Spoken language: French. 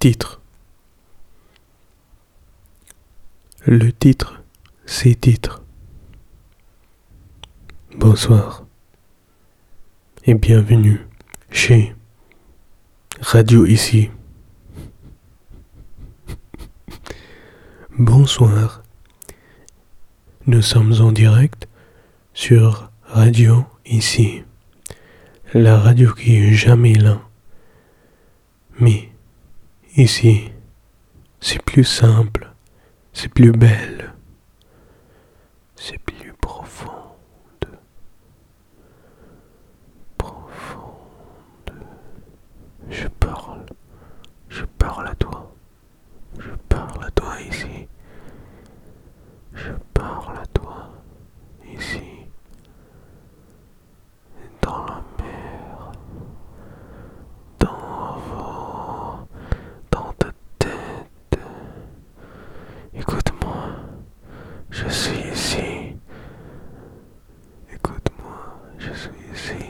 Titre. Le titre, c'est titre. Bonsoir et bienvenue chez Radio Ici. Bonsoir. Nous sommes en direct sur Radio Ici. La radio qui est jamais là. Ici, c'est plus simple, c'est plus belle, c'est plus profond. easy.